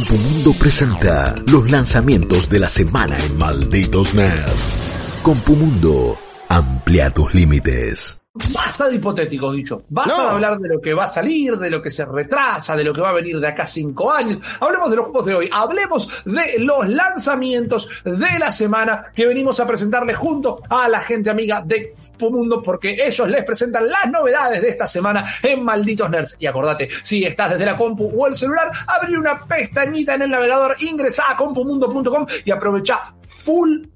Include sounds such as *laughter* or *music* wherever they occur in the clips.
Compumundo presenta los lanzamientos de la semana en Malditos Nerds. Compumundo, amplia tus límites. Basta de hipotéticos, dicho. Basta de hablar de lo que va a salir, de lo que se retrasa, de lo que va a venir de acá cinco años. Hablemos de los juegos de hoy. Hablemos de los lanzamientos de la semana que venimos a presentarles junto a la gente amiga de Mundo porque ellos les presentan las novedades de esta semana en Malditos Nerds. Y acordate, si estás desde la compu o el celular, abre una pestañita en el navegador, ingresa a compumundo.com y aprovecha full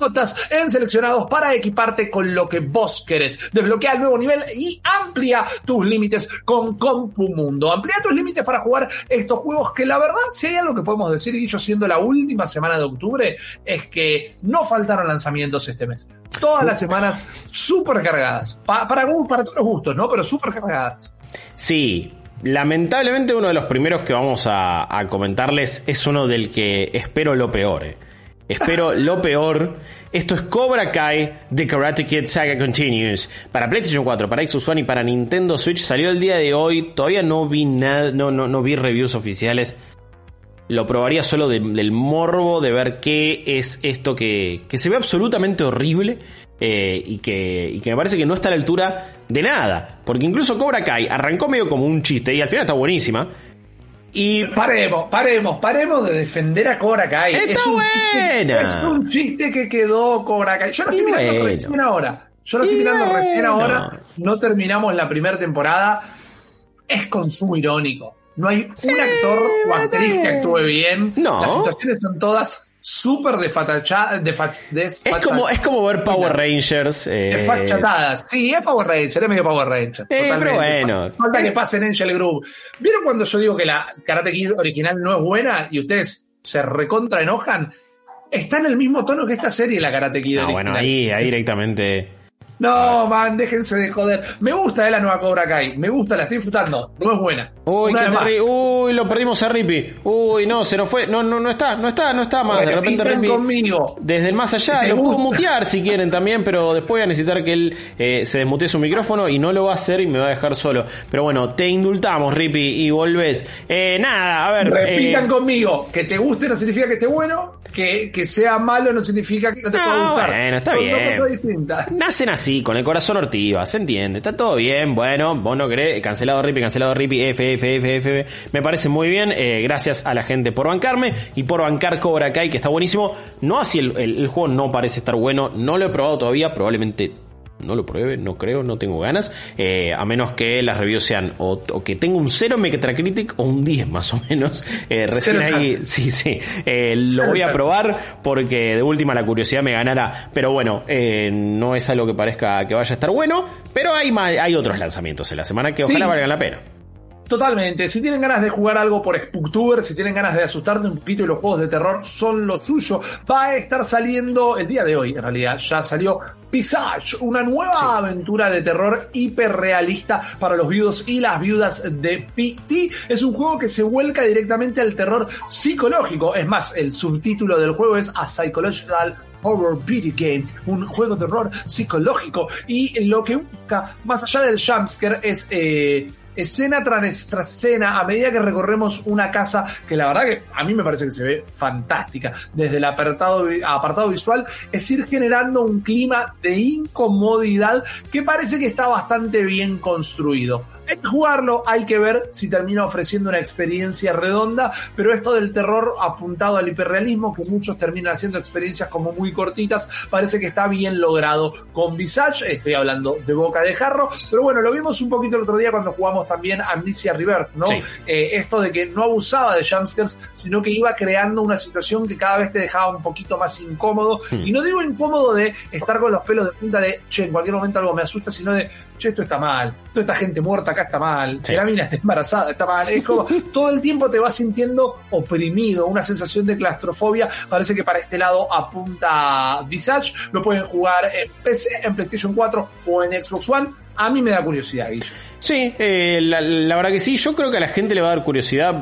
notas en seleccionados para equiparte con lo que vos querés. Desbloquea el nuevo nivel y amplía tus límites con Compumundo. Amplía tus límites para jugar estos juegos que la verdad, si hay algo que podemos decir, y yo siendo la última semana de octubre, es que no faltaron lanzamientos este mes. Todas las semanas súper cargadas. para, para todos los gustos, ¿no? Pero súper cargadas. Sí, Lamentablemente uno de los primeros que vamos a, comentarles es uno del que espero lo peor. Espero lo peor. Esto es Cobra Kai The Karate Kid Saga Continues. Para PlayStation 4, para Xbox One y para Nintendo Switch salió el día de hoy. Todavía no vi nada, no, no, no vi reviews oficiales. Lo probaría solo del morbo de ver qué es esto que, que se ve absolutamente horrible. Eh, y, que, y que me parece que no está a la altura de nada. Porque incluso Cobra Kai arrancó medio como un chiste y al final está buenísima. Y paremos, paremos, paremos de defender a Cobra Kai. Está es un buena. Chiste, es un chiste que quedó Cobra Kai. Yo lo estoy mirando recién ahora. Yo lo estoy mirando recién ahora. No terminamos la primera temporada. Es consumo irónico. No hay un actor o actriz que actúe bien. No. Las situaciones son todas súper desfachatadas. es, como, es como ver Power Rangers. Eh... Desfachatadas. Sí, es Power Ranger, es medio Power Ranger. Eh, pero bueno. Falta que pase en Angel Group. ¿Vieron cuando yo digo que la Karate Kid original no es buena y ustedes se recontra enojan? Está en el mismo tono que esta serie, la Karate Kid. Ah, bueno, ahí, ahí directamente. No, man, déjense de joder. Me gusta eh, la nueva Cobra Kai. Me gusta, la estoy disfrutando. No es buena. Uy, Uy, lo perdimos a Rippy. Uy, no, se nos fue. No, no, no está, no está, no está más. de repente Rippy. conmigo. Desde el más allá. Lo puedo mutear si quieren también, pero después voy a necesitar que él eh, se desmutee su micrófono y no lo va a hacer y me va a dejar solo. Pero bueno, te indultamos, Rippy, y volvés. Eh, nada, a ver. Repitan eh, conmigo. Que te guste no significa que esté bueno. Que, que sea malo no significa que no te pueda gustar. Bueno, está bien. Nacen así con el corazón ortiva, se entiende, está todo bien, bueno, vos no querés, cancelado Rippy, cancelado Rippy, F, F, F, F, me parece muy bien, eh, gracias a la gente por bancarme y por bancar Cobra Kai, que está buenísimo, no así el, el juego no parece estar bueno, no lo he probado todavía, probablemente no lo pruebe, no creo, no tengo ganas, eh, a menos que las reviews sean o, que tenga un 0 Metacritic o un 10 más o menos. *laughs* Eh, recién ahí, sí, sí, eh, lo voy a probar porque de última la curiosidad me ganará, pero bueno, no es algo que parezca que vaya a estar bueno, pero hay, hay otros lanzamientos en la semana que ojalá valgan la pena. Totalmente. Si tienen ganas de jugar algo por Spooktober, si tienen ganas de asustarte un poquito y los juegos de terror son lo suyo, va a estar saliendo el día de hoy, en realidad. Ya salió Visage, una nueva aventura de terror hiperrealista para los viudos y las viudas de PT. Es un juego que se vuelca directamente al terror psicológico. Es más, el subtítulo del juego es A Psychological Horror Video Game, un juego de terror psicológico. Y lo que busca, más allá del jumpscare, es eh, escena tras escena a medida que recorremos una casa que la verdad que a mí me parece que se ve fantástica. Desde el apartado, apartado visual es ir generando un clima de incomodidad que parece que está bastante bien construido jugarlo, hay que ver si termina ofreciendo una experiencia redonda, pero esto del terror apuntado al hiperrealismo, que muchos terminan haciendo experiencias como muy cortitas, parece que está bien logrado con Visage, estoy hablando de boca de jarro, pero bueno, lo vimos un poquito el otro día cuando jugamos también Amnesia River, ¿no? Eh, esto de que no abusaba de jumpscares, sino que iba creando una situación que cada vez te dejaba un poquito más incómodo, hmm. y no digo incómodo de estar con los pelos de punta de, che, en cualquier momento algo me asusta, sino de, che, esto está mal, toda esta gente muerta acá está mal, la mina está embarazada, está mal. Es como *laughs* todo el tiempo te vas sintiendo oprimido, una sensación de claustrofobia. Parece que para este lado apunta Visage. Lo pueden jugar en PC, en PlayStation 4 o en Xbox One. A mí me da curiosidad, Guillo. Sí, eh, la, verdad que sí. Yo creo que a la gente le va a dar curiosidad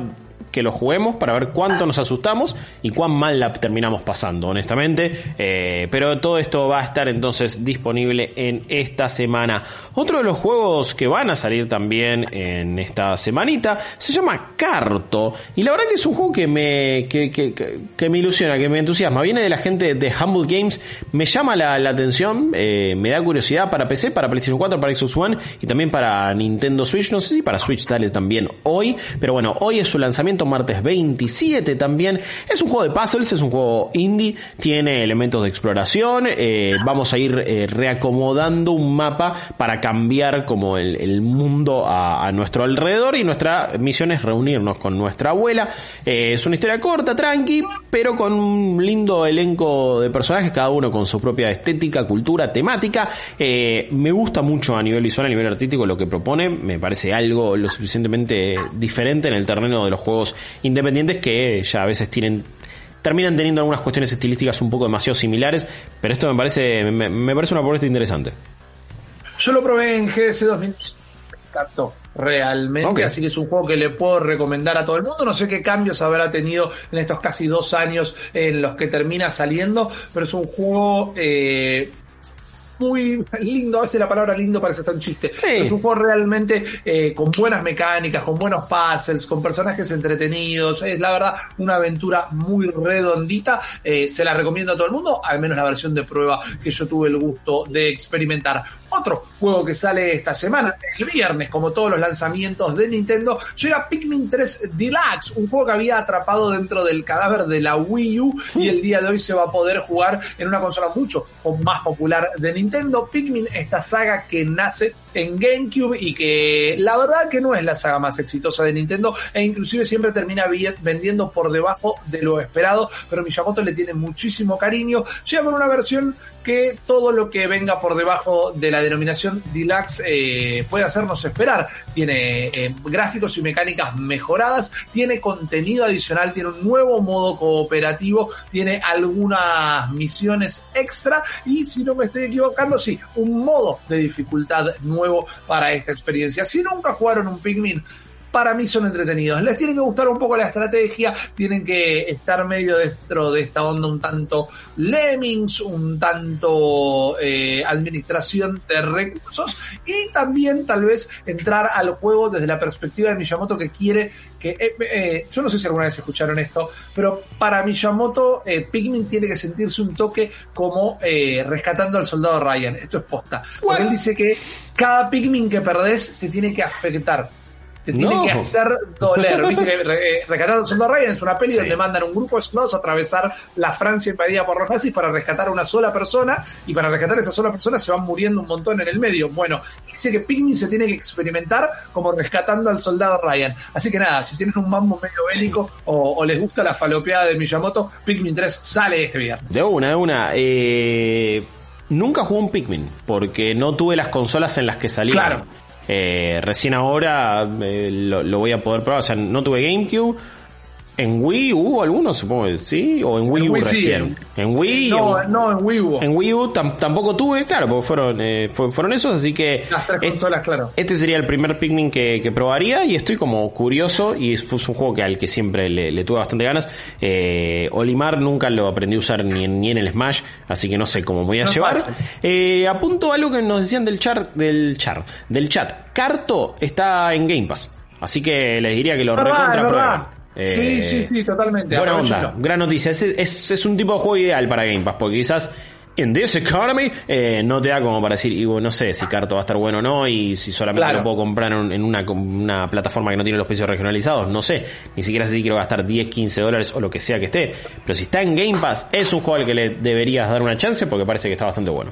que lo juguemos para ver cuánto nos asustamos y cuán mal la terminamos pasando, honestamente. Eh, pero todo esto va a estar entonces disponible en esta semana. Otro de los juegos que van a salir también en esta semanita se llama Carto. Y la verdad que es un juego que me, que, que, que me ilusiona, que me entusiasma. Viene de la gente de Humble Games. Me llama la, atención, eh, me da curiosidad para PC, para PlayStation 4, para Xbox One y también para Nintendo Switch. No sé si para Switch tal también hoy. Pero bueno, hoy es su lanzamiento martes 27 también. Es un juego de puzzles, es un juego indie, tiene elementos de exploración. Eh, vamos a ir eh, reacomodando un mapa para cambiar como el, mundo a, nuestro alrededor y nuestra misión es reunirnos con nuestra abuela. Eh, es una historia corta, tranqui, pero con un lindo elenco de personajes, cada uno con su propia estética, cultura, temática. me gusta mucho a nivel visual, a nivel artístico lo que propone, me parece algo lo suficientemente diferente en el terreno de los juegos independientes que ya a veces tienen terminan teniendo algunas cuestiones estilísticas un poco demasiado similares, pero esto me parece me, parece una propuesta interesante. Yo lo probé en GS 2000, me encantó realmente, así que es un juego que le puedo recomendar a todo el mundo. No sé qué cambios habrá tenido en estos casi dos años en los que termina saliendo, pero es un juego eh, muy lindo, a veces la palabra lindo parece tan chiste. Es un juego realmente eh, con buenas mecánicas, con buenos puzzles, con personajes entretenidos. Es la verdad una aventura muy redondita. Eh, se la recomiendo a todo el mundo, al menos la versión de prueba que yo tuve el gusto de experimentar. Otro juego que sale esta semana, el viernes, como todos los lanzamientos de Nintendo, llega Pikmin 3 Deluxe, un juego que había atrapado dentro del cadáver de la Wii U y el día de hoy se va a poder jugar en una consola mucho más popular de Nintendo. Pikmin, esta saga que nace en GameCube y que la verdad que no es la saga más exitosa de Nintendo e inclusive siempre termina vendiendo por debajo de lo esperado, pero Miyamoto le tiene muchísimo cariño. Llega con una versión que todo lo que venga por debajo de la denominación Deluxe eh, puede hacernos esperar. Tiene eh, gráficos y mecánicas mejoradas, tiene contenido adicional, tiene un nuevo modo cooperativo, tiene algunas misiones extra y si no me estoy equivocando, sí, un modo de dificultad nuevo para esta experiencia. Si nunca jugaron un Pikmin, para mí son entretenidos. Les tiene que gustar un poco la estrategia, tienen que estar medio dentro de esta onda un tanto lemmings, un tanto eh, administración de recursos y también tal vez entrar al juego desde la perspectiva de Miyamoto que quiere que eh, eh, yo no sé si alguna vez escucharon esto, pero para Miyamoto Pikmin tiene que sentirse un toque como rescatando al soldado Ryan. Esto es posta. Porque él dice que cada Pikmin que perdés te tiene que afectar te tiene que hacer doler. Viste *laughs* que Rescatando Soldado Ryan es una peli donde mandan un grupo de a atravesar la Francia invadida por los nazis para rescatar a una sola persona y para rescatar a esa sola persona se van muriendo un montón en el medio. Bueno, dice que Pikmin se tiene que experimentar como rescatando al soldado Ryan. Así que nada, si tienen un mambo medio bélico o, les gusta la falopeada de Miyamoto, Pikmin 3 sale este viernes. De una, de una. Eh... Nunca jugué un Pikmin, porque no tuve las consolas en las que salieron. Claro. Eh, recién ahora eh, lo, voy a poder probar. O sea, no tuve GameCube, ¿En Wii hubo algunos? Supongo que sí. ¿O en Wii U recién? en Wii No, no, en Wii U. En Wii U tampoco tuve, claro, porque fueron, eh, fueron esos, así que. Las tres consolas, claro. Este sería el primer Pikmin que, probaría y estoy como curioso y es, un juego que al que siempre le, tuve bastante ganas. Eh, Olimar nunca lo aprendí a usar ni en, ni en el Smash, así que no sé cómo voy a llevar. Eh, apunto algo que nos decían del chat, del chat, del chat. Carto está en Game Pass. Así que les diría que lo recontra sí, sí, eh, sí, totalmente. Buena onda, gran noticia. Es, es, un tipo de juego ideal para Game Pass, porque quizás en this economy eh, no te da como para decir, y no sé si Carto va a estar bueno o no, y si solamente lo puedo comprar en, una, una, plataforma que no tiene los precios regionalizados, no sé. Ni siquiera sé si quiero gastar 10, 15 dólares o lo que sea que esté. Pero si está en Game Pass, es un juego al que le deberías dar una chance porque parece que está bastante bueno.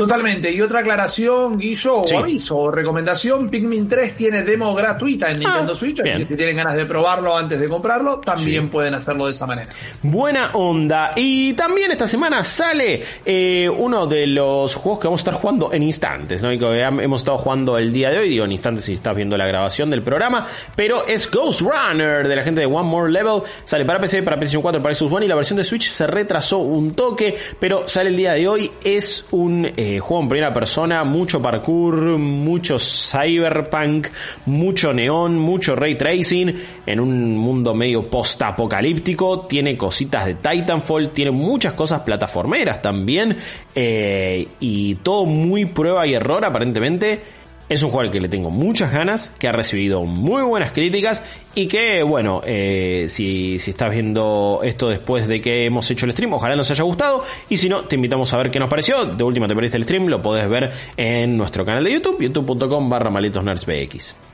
Totalmente. Y otra aclaración, Guillo, o aviso, o recomendación, Pikmin 3 tiene demo gratuita en Nintendo ah, Switch, así que si tienen ganas de probarlo antes de comprarlo, también pueden hacerlo de esa manera. Buena onda. Y también esta semana sale eh, uno de los juegos que vamos a estar jugando en instantes, ¿no? Y que hemos estado jugando el día de hoy, digo en instantes si estás viendo la grabación del programa, pero es Ghost Runner de la gente de One More Level, sale para PC, para PlayStation 4, para Xbox One y la versión de Switch se retrasó un toque, pero sale el día de hoy, es un... Eh, eh, juego en primera persona, mucho parkour, mucho cyberpunk, mucho neón, mucho ray tracing, en un mundo medio post-apocalíptico, tiene cositas de Titanfall, tiene muchas cosas plataformeras también, eh, y todo muy prueba y error aparentemente es un al que le tengo muchas ganas, que ha recibido muy buenas críticas y que, bueno, eh, si, si estás viendo esto después de que hemos hecho el stream, ojalá nos haya gustado. Y si no, te invitamos a ver qué nos pareció. De última te perdiste el stream, lo podés ver en nuestro canal de YouTube, youtube.com barra malitosnerdsbx.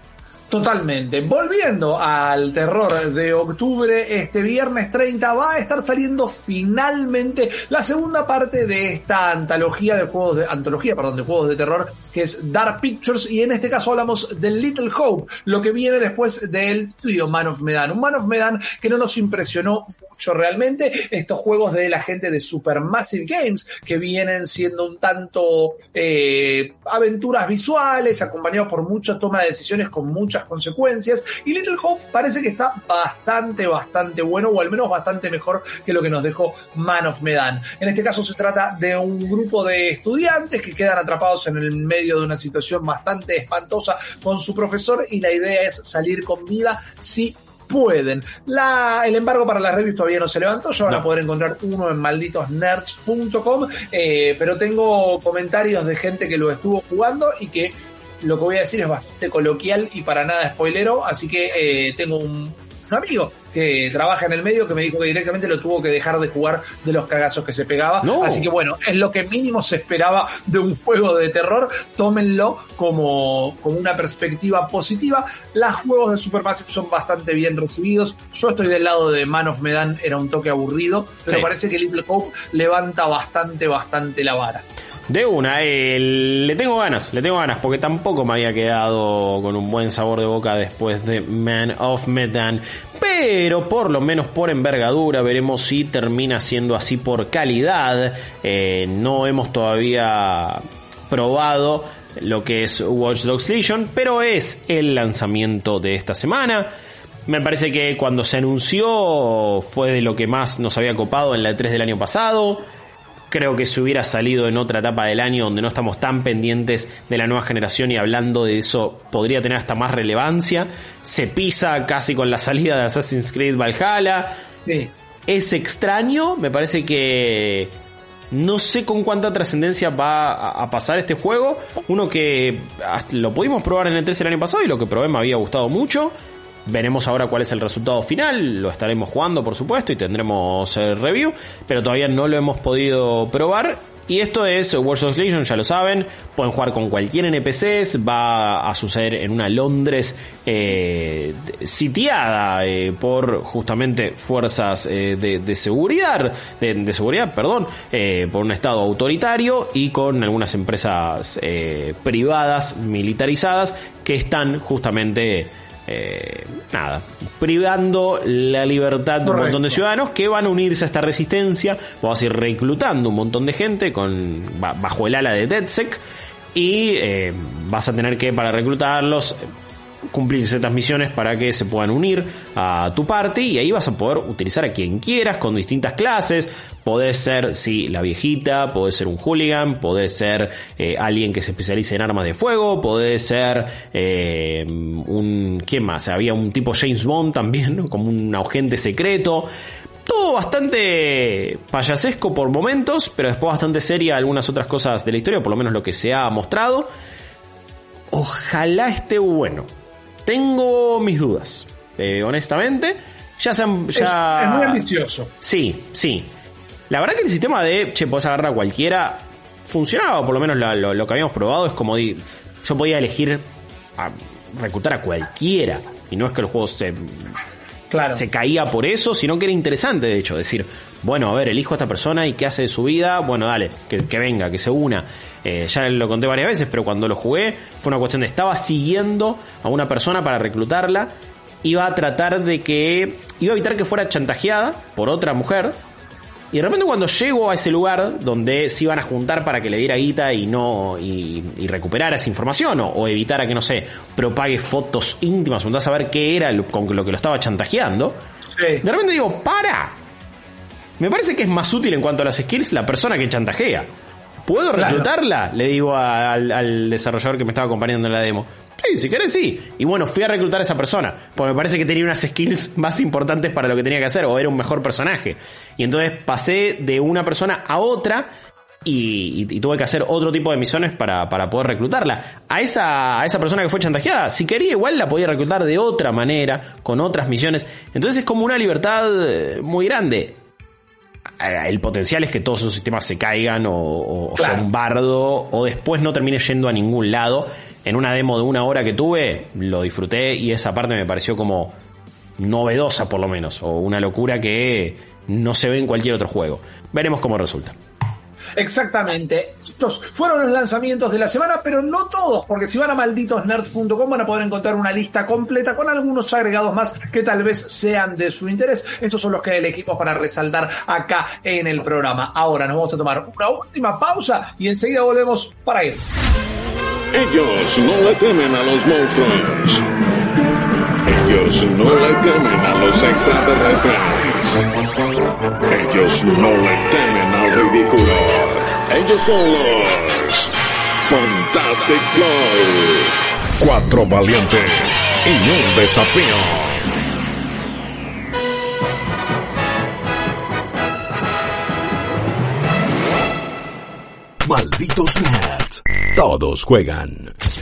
Totalmente. Volviendo al terror de octubre, este viernes 30 va a estar saliendo finalmente la segunda parte de esta antología de juegos de antología, perdón, de juegos de terror que es Dark Pictures y en este caso hablamos de Little Hope, lo que viene después del estudio Man of Medan, un Man of Medan que no nos impresionó mucho realmente, estos juegos de la gente de Supermassive Games que vienen siendo un tanto eh, aventuras visuales acompañados por mucha toma de decisiones con mucha consecuencias. Y Little Hope parece que está bastante, bastante bueno, o al menos bastante mejor que lo que nos dejó Man of Medan. En este caso se trata de un grupo de estudiantes que quedan atrapados en el medio de una situación bastante espantosa con su profesor y la idea es salir con vida si pueden. La, el embargo para las reviews todavía no se levantó, ya van a poder encontrar uno en malditosnerds.com, eh, pero tengo comentarios de gente que lo estuvo jugando y que lo que voy a decir es bastante coloquial y para nada spoilero, así que eh, tengo un, amigo que trabaja en el medio que me dijo que directamente lo tuvo que dejar de jugar de los cagazos que se pegaba. Así que bueno, es lo que mínimo se esperaba de un juego de terror. Tómenlo como, como una perspectiva positiva. Los juegos de Supermassive son bastante bien recibidos. Yo estoy del lado de Man of Medan, era un toque aburrido, pero parece que Little Hope levanta bastante, bastante la vara. De una, eh, le tengo ganas, le tengo ganas, porque tampoco me había quedado con un buen sabor de boca después de Man of Medan. Pero por lo menos por envergadura, veremos si termina siendo así por calidad. Eh, no hemos todavía probado lo que es Watch Dogs Legion, pero es el lanzamiento de esta semana. Me parece que cuando se anunció fue de lo que más nos había copado en la E3 del año pasado. Creo que si hubiera salido en otra etapa del año donde no estamos tan pendientes de la nueva generación y hablando de eso podría tener hasta más relevancia. Se pisa casi con la salida de Assassin's Creed Valhalla. Es extraño, me parece que no sé con cuánta trascendencia va a pasar este juego. Uno que lo pudimos probar en el 3 el año pasado y lo que probé me había gustado mucho. Veremos ahora cuál es el resultado final, lo estaremos jugando por supuesto y tendremos el review, pero todavía no lo hemos podido probar. Y esto es of Legion, ya lo saben, pueden jugar con cualquier NPCs, va a suceder en una Londres eh, sitiada eh, por justamente fuerzas eh, de, seguridad, de, de, seguridad, perdón, eh, por un estado autoritario y con algunas empresas eh, privadas militarizadas que están justamente eh, nada, privando la libertad de un montón de ciudadanos que van a unirse a esta resistencia, vamos a ir reclutando un montón de gente con bajo el ala de DedSec. Y eh, vas a tener que para reclutarlos cumplir ciertas misiones para que se puedan unir a tu party y ahí vas a poder utilizar a quien quieras con distintas clases. Podés ser, sí, la viejita, podés ser un hooligan, podés ser eh, alguien que se especialice en armas de fuego, podés ser eh, un... ¿Quién más? Había un tipo James Bond también, como un agente secreto todo bastante payasesco por momentos, pero después bastante seria algunas otras cosas de la historia, por lo menos lo que se ha mostrado. Ojalá esté bueno. Tengo mis dudas, eh, honestamente. Ya se ya... Es, muy ambicioso. Sí, sí. La verdad que el sistema de, che, podés agarrar a cualquiera, funcionaba, por lo menos lo, que habíamos probado, es como yo podía elegir a reclutar a cualquiera. Y no es que el juego se, claro. se caía por eso, sino que era interesante, de hecho, decir, bueno, a ver, elijo a esta persona y qué hace de su vida, bueno, dale, que, venga, que se una. Eh, ya lo conté varias veces, pero cuando lo jugué fue una cuestión de estaba siguiendo a una persona para reclutarla, iba a tratar de que, iba a evitar que fuera chantajeada por otra mujer, y de repente cuando llego a ese lugar donde se iban a juntar para que le diera guita y no y, recuperara esa información o, evitara que no sé propague fotos íntimas o a saber qué era con lo que lo estaba chantajeando, de repente digo para me parece que es más útil en cuanto a las skills la persona que chantajea. ¿Puedo reclutarla? Le digo al, al desarrollador que me estaba acompañando en la demo. Sí, si querés, sí. Y bueno, fui a reclutar a esa persona. Porque me parece que tenía unas skills *laughs* más importantes para lo que tenía que hacer. O era un mejor personaje. Y entonces pasé de una persona a otra. Y, tuve que hacer otro tipo de misiones para, para poder reclutarla. A esa, a esa persona que fue chantajeada, si quería, igual la podía reclutar de otra manera, con otras misiones. Entonces es como una libertad eh, muy grande el potencial es que todos esos sistemas se caigan o, o un bardo o después no termine yendo a ningún lado en una demo de una hora que tuve, lo disfruté y esa parte me pareció como novedosa por lo menos, o una locura que no se ve en cualquier otro juego. Veremos cómo resulta. Exactamente. Estos fueron los lanzamientos de la semana, pero no todos, porque si van a malditosnerds.com van a poder encontrar una lista completa con algunos agregados más que tal vez sean de su interés. Estos son los que elegimos para resaltar acá en el programa. Ahora nos vamos a tomar una última pausa y enseguida volvemos para ir. Ellos no le temen a los monstruos. Ellos no le temen a los extraterrestres. Ellos no le temen al ridículo. Ellos son los Fantastic Flow. Cuatro valientes y un desafío. Malditos nerds. Todos juegan.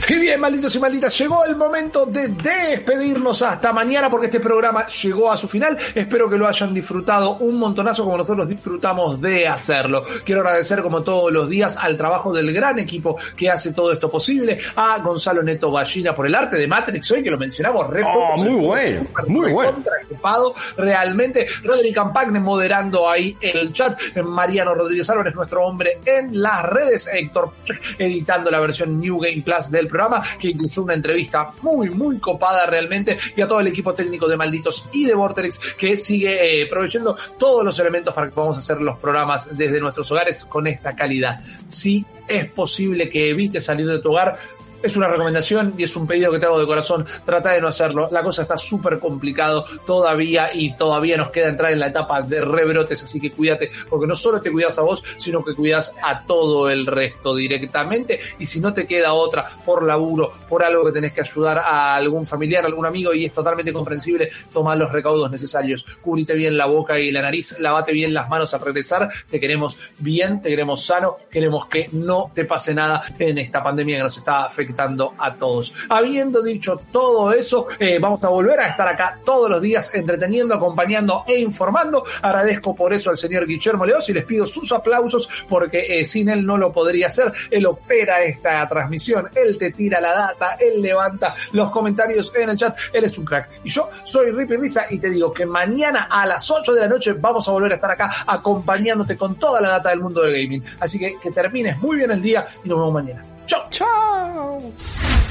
Y bien, malditos y malditas, llegó el momento de despedirnos hasta mañana porque este programa llegó a su final. Espero que lo hayan disfrutado un montonazo como nosotros disfrutamos de hacerlo. Quiero agradecer como todos los días al trabajo del gran equipo que hace todo esto posible, a Gonzalo Neto Ballina por el arte de Matrix hoy que lo mencionamos re oh, muy bueno, muy bueno. realmente. Roderick Campagne moderando ahí el chat. Mariano Rodríguez Álvarez, nuestro hombre en las redes. Héctor editando la versión New Game Plus del programa, que incluso una entrevista muy, muy copada realmente, y a todo el equipo técnico de Malditos y de Vortex, que sigue eh, proveyendo todos los elementos para que podamos hacer los programas desde nuestros hogares con esta calidad. Si es posible que evites salir de tu hogar, es una recomendación y es un pedido que te hago de corazón. Trata de no hacerlo. La cosa está súper complicado todavía y todavía nos queda entrar en la etapa de rebrotes, así que cuídate, porque no solo te cuidas a vos, sino que cuidas a todo el resto directamente. Y si no te queda otra por laburo, por algo que tenés que ayudar a algún familiar, algún amigo, y es totalmente comprensible, toma los recaudos necesarios. Cubrite bien la boca y la nariz, lavate bien las manos al regresar. Te queremos bien, te queremos sano, queremos que no te pase nada en esta pandemia que nos está afectando a todos. Habiendo dicho todo eso, eh, vamos a volver a estar acá todos los días entreteniendo, acompañando e informando. Agradezco por eso al señor Guillermo Leos y les pido sus aplausos porque eh, sin él no lo podría hacer. Él opera esta transmisión, él te tira la data, él levanta los comentarios en el chat. Él es un crack. Y yo soy Rippy Risa y te digo que mañana a las 8 de la noche vamos a volver a estar acá acompañándote con toda la data del mundo del gaming. Así que que termines muy bien el día y nos vemos mañana. Tchau, tchau!